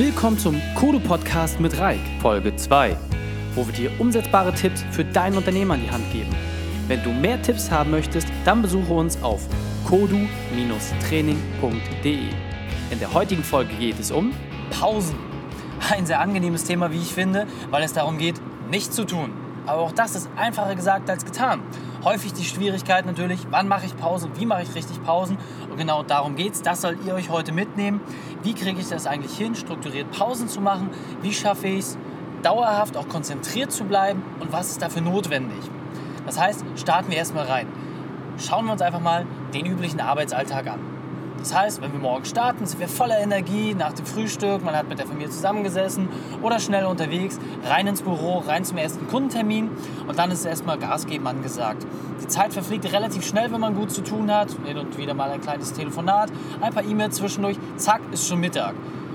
Willkommen zum Kodo Podcast mit Reik, Folge 2, wo wir dir umsetzbare Tipps für dein Unternehmen an die Hand geben. Wenn du mehr Tipps haben möchtest, dann besuche uns auf kodu-training.de. In der heutigen Folge geht es um Pausen. Ein sehr angenehmes Thema, wie ich finde, weil es darum geht, nichts zu tun. Aber auch das ist einfacher gesagt als getan. Häufig die Schwierigkeit natürlich, wann mache ich Pause, wie mache ich richtig Pausen. Und genau darum geht es. Das sollt ihr euch heute mitnehmen. Wie kriege ich das eigentlich hin, strukturiert Pausen zu machen? Wie schaffe ich es, dauerhaft auch konzentriert zu bleiben? Und was ist dafür notwendig? Das heißt, starten wir erstmal rein. Schauen wir uns einfach mal den üblichen Arbeitsalltag an. Das heißt, wenn wir morgen starten, sind wir voller Energie nach dem Frühstück, man hat mit der Familie zusammengesessen oder schnell unterwegs, rein ins Büro, rein zum ersten Kundentermin und dann ist erstmal Gas geben angesagt. Die Zeit verfliegt relativ schnell, wenn man gut zu tun hat, hin und wieder mal ein kleines Telefonat, ein paar E-Mails zwischendurch, zack, ist schon Mittag.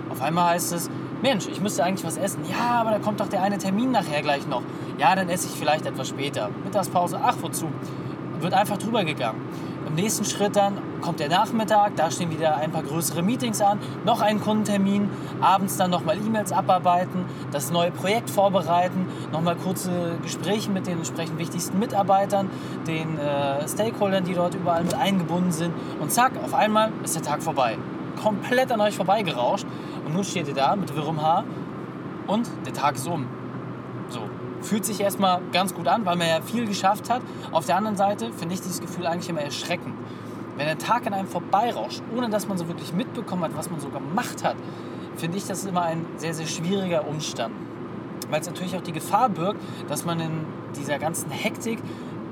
Auf einmal heißt es, Mensch, ich müsste eigentlich was essen. Ja, aber da kommt doch der eine Termin nachher gleich noch. Ja, dann esse ich vielleicht etwas später. Mittagspause, ach wozu? Wird einfach drüber gegangen. Im nächsten Schritt dann kommt der Nachmittag, da stehen wieder ein paar größere Meetings an, noch einen Kundentermin, abends dann nochmal E-Mails abarbeiten, das neue Projekt vorbereiten, nochmal kurze Gespräche mit den entsprechend wichtigsten Mitarbeitern, den äh, Stakeholdern, die dort überall mit eingebunden sind und zack, auf einmal ist der Tag vorbei. Komplett an euch vorbeigerauscht und nun steht ihr da mit wirrem Haar und der Tag ist um. Fühlt sich erstmal ganz gut an, weil man ja viel geschafft hat. Auf der anderen Seite finde ich dieses Gefühl eigentlich immer erschreckend. Wenn der Tag an einem vorbeirauscht, ohne dass man so wirklich mitbekommen hat, was man so gemacht hat, finde ich das immer ein sehr, sehr schwieriger Umstand. Weil es natürlich auch die Gefahr birgt, dass man in dieser ganzen Hektik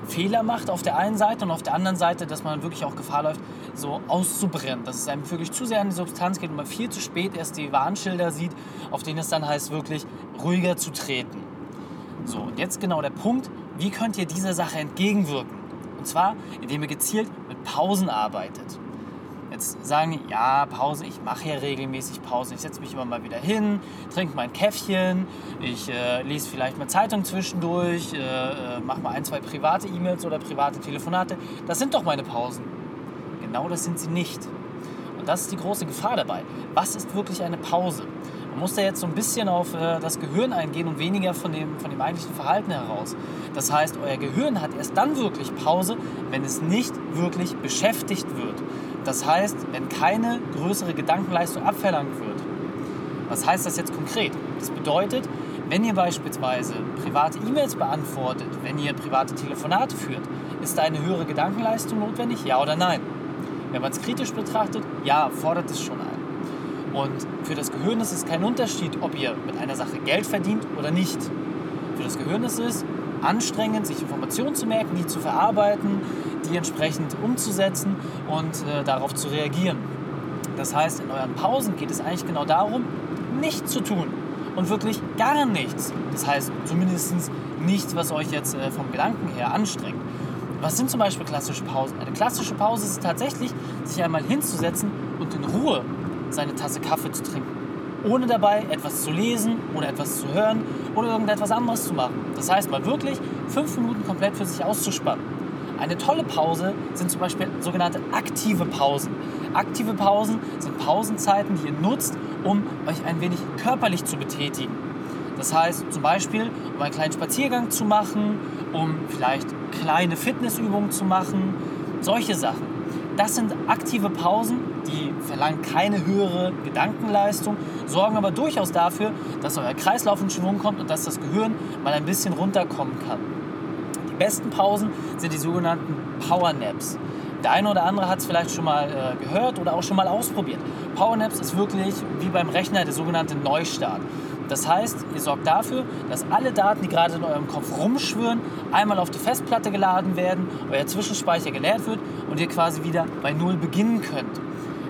Fehler macht auf der einen Seite und auf der anderen Seite, dass man wirklich auch Gefahr läuft, so auszubrennen. Dass es einem wirklich zu sehr an die Substanz geht und man viel zu spät erst die Warnschilder sieht, auf denen es dann heißt, wirklich ruhiger zu treten. So, und jetzt genau der Punkt, wie könnt ihr dieser Sache entgegenwirken? Und zwar, indem ihr gezielt mit Pausen arbeitet. Jetzt sagen die, ja, Pause, ich mache ja regelmäßig Pause. Ich setze mich immer mal wieder hin, trinke mein Käffchen, ich äh, lese vielleicht mal Zeitung zwischendurch, äh, äh, mache mal ein, zwei private E-Mails oder private Telefonate. Das sind doch meine Pausen. Genau das sind sie nicht. Und das ist die große Gefahr dabei. Was ist wirklich eine Pause? Man muss da jetzt so ein bisschen auf äh, das Gehirn eingehen und weniger von dem, von dem eigentlichen Verhalten heraus. Das heißt, euer Gehirn hat erst dann wirklich Pause, wenn es nicht wirklich beschäftigt wird. Das heißt, wenn keine größere Gedankenleistung abverlangt wird. Was heißt das jetzt konkret? Das bedeutet, wenn ihr beispielsweise private E-Mails beantwortet, wenn ihr private Telefonate führt, ist da eine höhere Gedankenleistung notwendig? Ja oder nein? Wenn man es kritisch betrachtet, ja, fordert es schon ein. Und für das Gehirn ist es kein Unterschied, ob ihr mit einer Sache Geld verdient oder nicht. Für das Gehirn ist es anstrengend, sich Informationen zu merken, die zu verarbeiten, die entsprechend umzusetzen und äh, darauf zu reagieren. Das heißt, in euren Pausen geht es eigentlich genau darum, nichts zu tun und wirklich gar nichts. Das heißt, zumindest nichts, was euch jetzt äh, vom Gedanken her anstrengt. Was sind zum Beispiel klassische Pausen? Eine klassische Pause ist tatsächlich, sich einmal hinzusetzen und in Ruhe seine Tasse Kaffee zu trinken. Ohne dabei etwas zu lesen oder etwas zu hören oder irgendetwas anderes zu machen. Das heißt, mal wirklich fünf Minuten komplett für sich auszuspannen. Eine tolle Pause sind zum Beispiel sogenannte aktive Pausen. Aktive Pausen sind Pausenzeiten, die ihr nutzt, um euch ein wenig körperlich zu betätigen. Das heißt zum Beispiel, um einen kleinen Spaziergang zu machen, um vielleicht kleine Fitnessübungen zu machen, solche Sachen. Das sind aktive Pausen, die verlangen keine höhere Gedankenleistung, sorgen aber durchaus dafür, dass euer Kreislauf in Schwung kommt und dass das Gehirn mal ein bisschen runterkommen kann. Die besten Pausen sind die sogenannten Power Naps. Der eine oder andere hat es vielleicht schon mal äh, gehört oder auch schon mal ausprobiert. Power Naps ist wirklich wie beim Rechner der sogenannte Neustart. Das heißt, ihr sorgt dafür, dass alle Daten, die gerade in eurem Kopf rumschwirren, einmal auf die Festplatte geladen werden, euer Zwischenspeicher geleert wird und ihr quasi wieder bei Null beginnen könnt.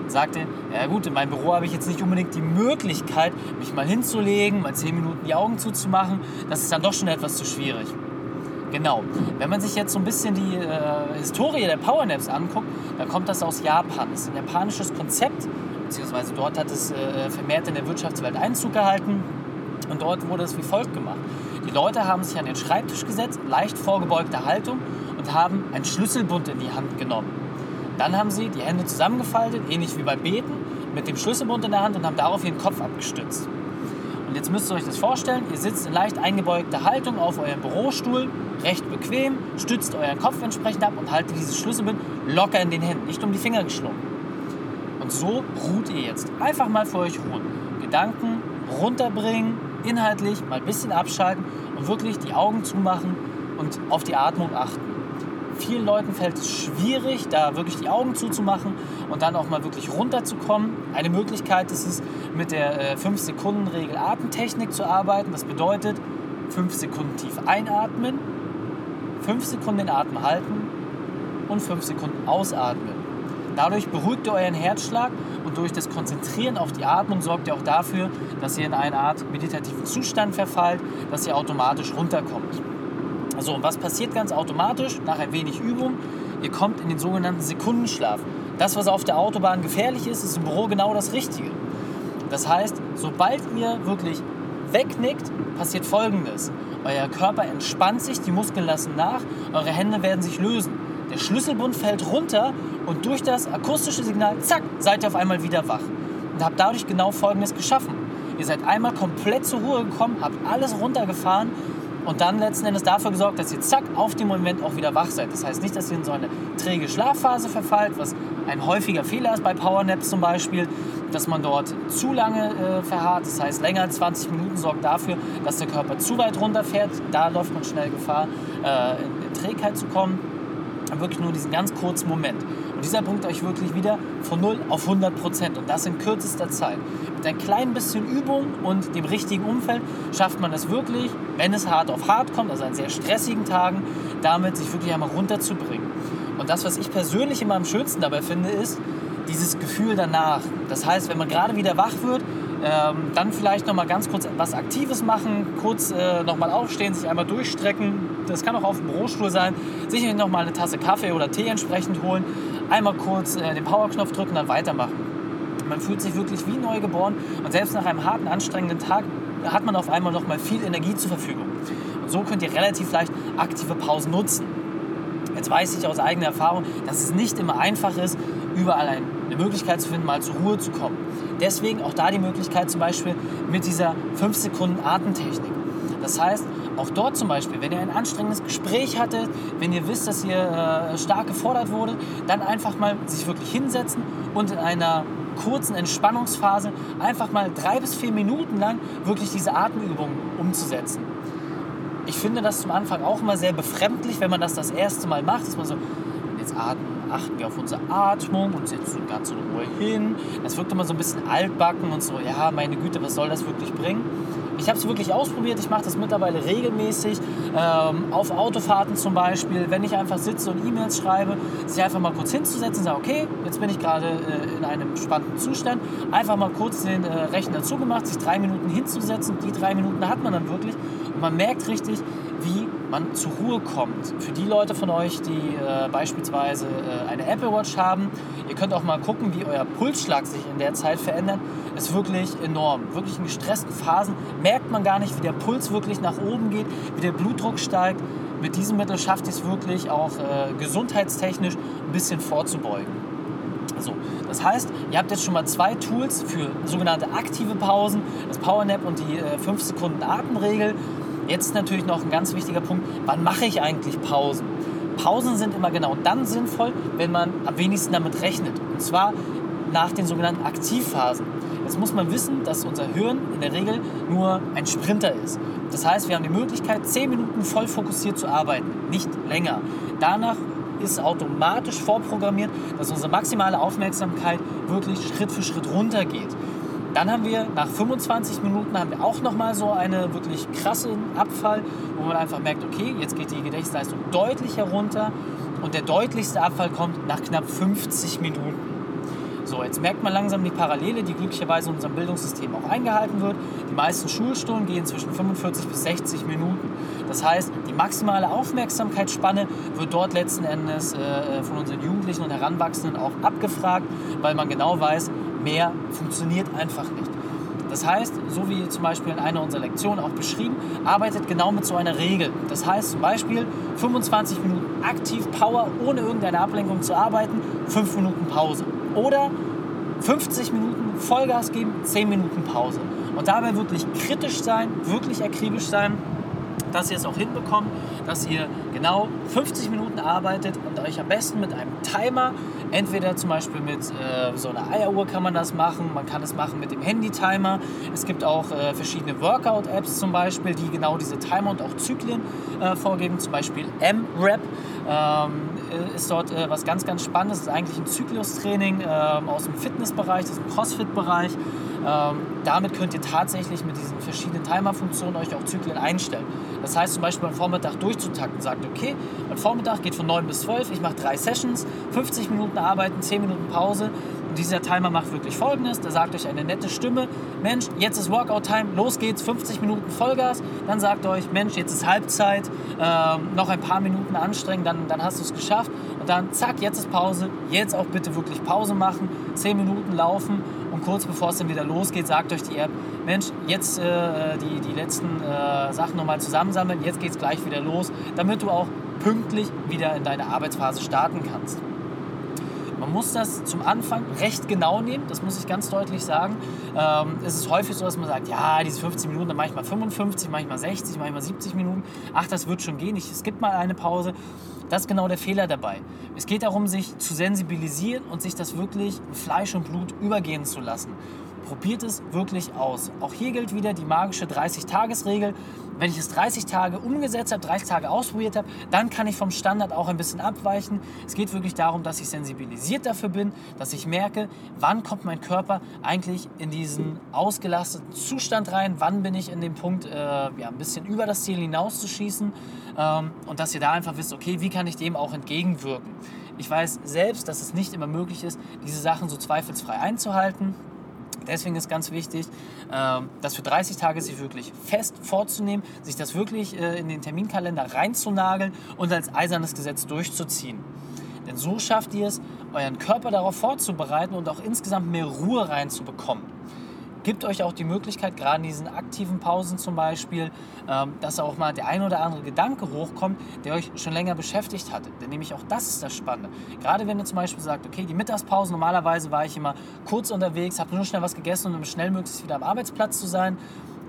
Sagt er, ja gut, in meinem Büro habe ich jetzt nicht unbedingt die Möglichkeit, mich mal hinzulegen, mal 10 Minuten die Augen zuzumachen. Das ist dann doch schon etwas zu schwierig. Genau. Wenn man sich jetzt so ein bisschen die äh, Historie der Powernaps anguckt, dann kommt das aus Japan. Das ist ein japanisches Konzept, beziehungsweise dort hat es äh, vermehrt in der Wirtschaftswelt Einzug gehalten. Und dort wurde es wie folgt gemacht. Die Leute haben sich an den Schreibtisch gesetzt, leicht vorgebeugte Haltung und haben einen Schlüsselbund in die Hand genommen. Dann haben sie die Hände zusammengefaltet, ähnlich wie beim Beten, mit dem Schlüsselbund in der Hand und haben darauf ihren Kopf abgestützt. Und jetzt müsst ihr euch das vorstellen, ihr sitzt in leicht eingebeugter Haltung auf eurem Bürostuhl, recht bequem, stützt euren Kopf entsprechend ab und haltet dieses Schlüsselbund locker in den Händen, nicht um die Finger geschlungen. Und so ruht ihr jetzt. Einfach mal für euch ruhen. Gedanken runterbringen, inhaltlich mal ein bisschen abschalten und wirklich die Augen zumachen und auf die Atmung achten. Vielen Leuten fällt es schwierig, da wirklich die Augen zuzumachen und dann auch mal wirklich runterzukommen. Eine Möglichkeit ist es, mit der 5-Sekunden-Regel Atemtechnik zu arbeiten. Das bedeutet, 5 Sekunden tief einatmen, 5 Sekunden den Atem halten und 5 Sekunden ausatmen. Dadurch beruhigt ihr euren Herzschlag und durch das Konzentrieren auf die Atmung sorgt ihr auch dafür, dass ihr in eine Art meditativen Zustand verfallt, dass ihr automatisch runterkommt. Also, und was passiert ganz automatisch nach ein wenig Übung? Ihr kommt in den sogenannten Sekundenschlaf. Das, was auf der Autobahn gefährlich ist, ist im Büro genau das Richtige. Das heißt, sobald ihr wirklich wegnickt, passiert Folgendes. Euer Körper entspannt sich, die Muskeln lassen nach, eure Hände werden sich lösen. Der Schlüsselbund fällt runter und durch das akustische Signal, zack, seid ihr auf einmal wieder wach. Und habt dadurch genau Folgendes geschaffen. Ihr seid einmal komplett zur Ruhe gekommen, habt alles runtergefahren und dann letzten Endes dafür gesorgt, dass ihr zack auf dem Moment auch wieder wach seid. Das heißt nicht, dass ihr in so eine träge Schlafphase verfallt, was ein häufiger Fehler ist bei Powernaps zum Beispiel, dass man dort zu lange äh, verharrt. Das heißt, länger als 20 Minuten sorgt dafür, dass der Körper zu weit runterfährt. Da läuft man schnell Gefahr, äh, in, in Trägheit zu kommen. Wirklich nur diesen ganz kurzen Moment. Und dieser bringt euch wirklich wieder von 0 auf 100 Prozent. Und das in kürzester Zeit. Mit ein klein bisschen Übung und dem richtigen Umfeld schafft man es wirklich, wenn es hart auf hart kommt, also an sehr stressigen Tagen, damit sich wirklich einmal runterzubringen. Und das, was ich persönlich immer am schönsten dabei finde, ist dieses Gefühl danach. Das heißt, wenn man gerade wieder wach wird, ähm, dann vielleicht noch mal ganz kurz was Aktives machen, kurz äh, noch mal aufstehen, sich einmal durchstrecken. Das kann auch auf dem Bürostuhl sein. Sicherlich noch mal eine Tasse Kaffee oder Tee entsprechend holen. Einmal kurz äh, den Powerknopf drücken, dann weitermachen. Man fühlt sich wirklich wie neu geboren und selbst nach einem harten, anstrengenden Tag hat man auf einmal noch mal viel Energie zur Verfügung. Und so könnt ihr relativ leicht aktive Pausen nutzen. Jetzt weiß ich aus eigener Erfahrung, dass es nicht immer einfach ist, überall eine Möglichkeit zu finden, mal zur Ruhe zu kommen. Deswegen auch da die Möglichkeit zum Beispiel mit dieser 5 Sekunden Atemtechnik. Das heißt, auch dort zum Beispiel, wenn ihr ein anstrengendes Gespräch hattet, wenn ihr wisst, dass ihr äh, stark gefordert wurde, dann einfach mal sich wirklich hinsetzen und in einer kurzen Entspannungsphase einfach mal drei bis vier Minuten lang wirklich diese Atemübungen umzusetzen. Ich finde das zum Anfang auch immer sehr befremdlich, wenn man das das erste Mal macht, dass man so, jetzt atmen, achten wir auf unsere Atmung und setzen ganz in Ruhe hin. Das wirkt immer so ein bisschen altbacken und so, ja, meine Güte, was soll das wirklich bringen? Ich habe es wirklich ausprobiert. Ich mache das mittlerweile regelmäßig. Ähm, auf Autofahrten zum Beispiel, wenn ich einfach sitze und E-Mails schreibe, sich einfach mal kurz hinzusetzen und sagen, okay, jetzt bin ich gerade äh, in einem spannenden Zustand. Einfach mal kurz den äh, Rechner zugemacht, sich drei Minuten hinzusetzen. Die drei Minuten hat man dann wirklich. Und man merkt richtig, wie man zur Ruhe kommt. Für die Leute von euch, die äh, beispielsweise äh, eine Apple Watch haben, ihr könnt auch mal gucken, wie euer Pulsschlag sich in der Zeit verändert. Ist wirklich enorm. Wirklich in gestressten Phasen merkt man gar nicht, wie der Puls wirklich nach oben geht, wie der Blutdruck steigt. Mit diesem Mittel schafft ihr es wirklich auch äh, gesundheitstechnisch ein bisschen vorzubeugen. So, das heißt, ihr habt jetzt schon mal zwei Tools für sogenannte aktive Pausen, das Powernap und die äh, 5 Sekunden Atemregel. Jetzt natürlich noch ein ganz wichtiger Punkt, wann mache ich eigentlich Pausen? Pausen sind immer genau dann sinnvoll, wenn man am wenigsten damit rechnet. Und zwar nach den sogenannten Aktivphasen. Jetzt muss man wissen, dass unser Hirn in der Regel nur ein Sprinter ist. Das heißt, wir haben die Möglichkeit, 10 Minuten voll fokussiert zu arbeiten, nicht länger. Danach ist automatisch vorprogrammiert, dass unsere maximale Aufmerksamkeit wirklich Schritt für Schritt runtergeht. Dann haben wir nach 25 Minuten haben wir auch nochmal so einen wirklich krassen Abfall, wo man einfach merkt, okay, jetzt geht die Gedächtnisleistung deutlich herunter und der deutlichste Abfall kommt nach knapp 50 Minuten. So, jetzt merkt man langsam die Parallele, die glücklicherweise in unserem Bildungssystem auch eingehalten wird. Die meisten Schulstunden gehen zwischen 45 bis 60 Minuten. Das heißt, die maximale Aufmerksamkeitsspanne wird dort letzten Endes äh, von unseren Jugendlichen und Heranwachsenden auch abgefragt, weil man genau weiß, mehr funktioniert einfach nicht. Das heißt, so wie zum Beispiel in einer unserer Lektionen auch beschrieben, arbeitet genau mit so einer Regel. Das heißt zum Beispiel 25 Minuten aktiv Power, ohne irgendeine Ablenkung zu arbeiten, 5 Minuten Pause. Oder 50 Minuten Vollgas geben, 10 Minuten Pause. Und dabei wirklich kritisch sein, wirklich akribisch sein, dass ihr es auch hinbekommt, dass ihr genau 50 Minuten arbeitet und euch am besten mit einem Timer, entweder zum Beispiel mit äh, so einer Eieruhr kann man das machen, man kann es machen mit dem Handy-Timer. Es gibt auch äh, verschiedene Workout-Apps zum Beispiel, die genau diese Timer und auch Zyklen äh, vorgeben, zum Beispiel M-Rap. Ähm, ist dort äh, was ganz, ganz Spannendes. Das ist eigentlich ein Zyklustraining ähm, aus dem Fitnessbereich, ist ein Crossfit-Bereich. Ähm, damit könnt ihr tatsächlich mit diesen verschiedenen Timer-Funktionen euch auch Zyklen einstellen. Das heißt zum Beispiel am Vormittag durchzutakten, sagt, okay, mein Vormittag geht von 9 bis 12, ich mache drei Sessions, 50 Minuten arbeiten, 10 Minuten Pause. Dieser Timer macht wirklich folgendes, da sagt euch eine nette Stimme, Mensch, jetzt ist Workout-Time, los geht's, 50 Minuten Vollgas. Dann sagt euch, Mensch, jetzt ist Halbzeit, ähm, noch ein paar Minuten anstrengen, dann, dann hast du es geschafft. Und dann zack, jetzt ist Pause, jetzt auch bitte wirklich Pause machen, 10 Minuten laufen. Und kurz bevor es dann wieder losgeht, sagt euch die App, Mensch, jetzt äh, die, die letzten äh, Sachen nochmal zusammensammeln, jetzt geht es gleich wieder los, damit du auch pünktlich wieder in deine Arbeitsphase starten kannst. Man muss das zum Anfang recht genau nehmen, das muss ich ganz deutlich sagen. Ähm, es ist häufig so, dass man sagt, ja, diese 50 Minuten, dann mache ich mal 55, manchmal 60, manchmal 70 Minuten. Ach, das wird schon gehen, ich, es gibt mal eine Pause. Das ist genau der Fehler dabei. Es geht darum, sich zu sensibilisieren und sich das wirklich Fleisch und Blut übergehen zu lassen. Probiert es wirklich aus. Auch hier gilt wieder die magische 30-Tages-Regel. Wenn ich es 30 Tage umgesetzt habe, 30 Tage ausprobiert habe, dann kann ich vom Standard auch ein bisschen abweichen. Es geht wirklich darum, dass ich sensibilisiert dafür bin, dass ich merke, wann kommt mein Körper eigentlich in diesen ausgelasteten Zustand rein, wann bin ich in dem Punkt, äh, ja, ein bisschen über das Ziel hinauszuschießen ähm, und dass ihr da einfach wisst, okay, wie kann ich dem auch entgegenwirken. Ich weiß selbst, dass es nicht immer möglich ist, diese Sachen so zweifelsfrei einzuhalten. Deswegen ist ganz wichtig, ähm, das für 30 Tage sich wirklich fest vorzunehmen, sich das wirklich äh, in den Terminkalender reinzunageln und als eisernes Gesetz durchzuziehen. Denn so schafft ihr es, euren Körper darauf vorzubereiten und auch insgesamt mehr Ruhe reinzubekommen gibt euch auch die Möglichkeit, gerade in diesen aktiven Pausen zum Beispiel, ähm, dass auch mal der ein oder andere Gedanke hochkommt, der euch schon länger beschäftigt hatte. Denn nämlich auch das ist das Spannende. Gerade wenn ihr zum Beispiel sagt, okay, die Mittagspause, normalerweise war ich immer kurz unterwegs, habe nur schnell was gegessen, um schnell möglichst wieder am Arbeitsplatz zu sein.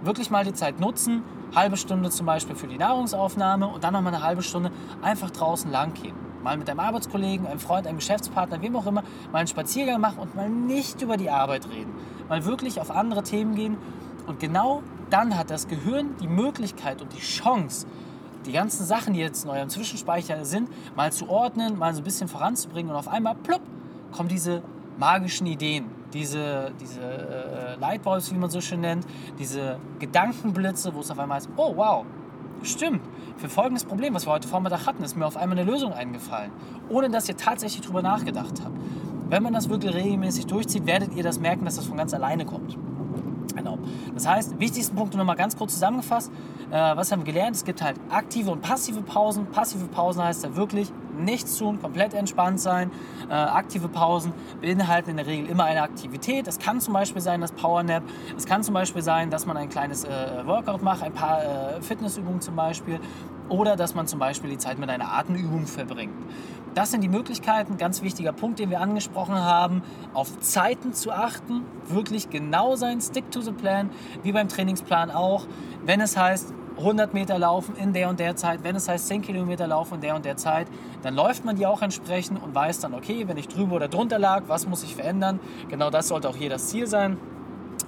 Wirklich mal die Zeit nutzen, halbe Stunde zum Beispiel für die Nahrungsaufnahme und dann nochmal eine halbe Stunde einfach draußen lang gehen mal mit einem Arbeitskollegen, einem Freund, einem Geschäftspartner, wem auch immer, mal einen Spaziergang machen und mal nicht über die Arbeit reden. Mal wirklich auf andere Themen gehen. Und genau dann hat das Gehirn die Möglichkeit und die Chance, die ganzen Sachen, die jetzt in eurem Zwischenspeicher sind, mal zu ordnen, mal so ein bisschen voranzubringen und auf einmal, plopp, kommen diese magischen Ideen, diese, diese äh, Lightbulbs, wie man so schön nennt, diese Gedankenblitze, wo es auf einmal ist, oh wow, Stimmt. Für folgendes Problem, was wir heute Vormittag hatten, ist mir auf einmal eine Lösung eingefallen, ohne dass ihr tatsächlich darüber nachgedacht habt. Wenn man das wirklich regelmäßig durchzieht, werdet ihr das merken, dass das von ganz alleine kommt. Genau. Das heißt, wichtigsten Punkte nochmal ganz kurz zusammengefasst. Äh, was haben wir gelernt? Es gibt halt aktive und passive Pausen. Passive Pausen heißt ja wirklich nichts tun, komplett entspannt sein. Äh, aktive Pausen beinhalten in der Regel immer eine Aktivität. Es kann zum Beispiel sein, das Powernap. Es kann zum Beispiel sein, dass man ein kleines äh, Workout macht, ein paar äh, Fitnessübungen zum Beispiel. Oder dass man zum Beispiel die Zeit mit einer Atemübung verbringt. Das sind die Möglichkeiten. Ganz wichtiger Punkt, den wir angesprochen haben, auf Zeiten zu achten, wirklich genau sein, stick to the plan, wie beim Trainingsplan auch. Wenn es heißt, 100 Meter laufen in der und der Zeit, wenn es heißt 10 Kilometer laufen in der und der Zeit, dann läuft man die auch entsprechend und weiß dann, okay, wenn ich drüber oder drunter lag, was muss ich verändern? Genau das sollte auch hier das Ziel sein.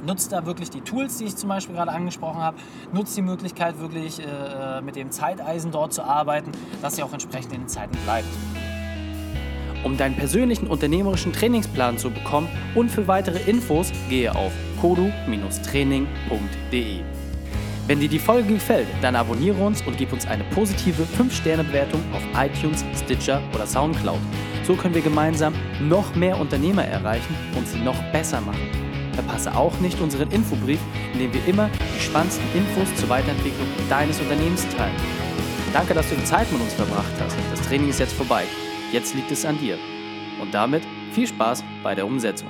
Nutzt da wirklich die Tools, die ich zum Beispiel gerade angesprochen habe. Nutzt die Möglichkeit, wirklich äh, mit dem Zeiteisen dort zu arbeiten, dass ihr auch entsprechend in den Zeiten bleibt. Um deinen persönlichen unternehmerischen Trainingsplan zu bekommen und für weitere Infos gehe auf kodu-training.de. Wenn dir die Folge gefällt, dann abonniere uns und gib uns eine positive 5-Sterne-Bewertung auf iTunes, Stitcher oder Soundcloud. So können wir gemeinsam noch mehr Unternehmer erreichen und sie noch besser machen. Verpasse auch nicht unseren Infobrief, in dem wir immer die spannendsten Infos zur Weiterentwicklung deines Unternehmens teilen. Danke, dass du die Zeit mit uns verbracht hast. Das Training ist jetzt vorbei. Jetzt liegt es an dir. Und damit viel Spaß bei der Umsetzung.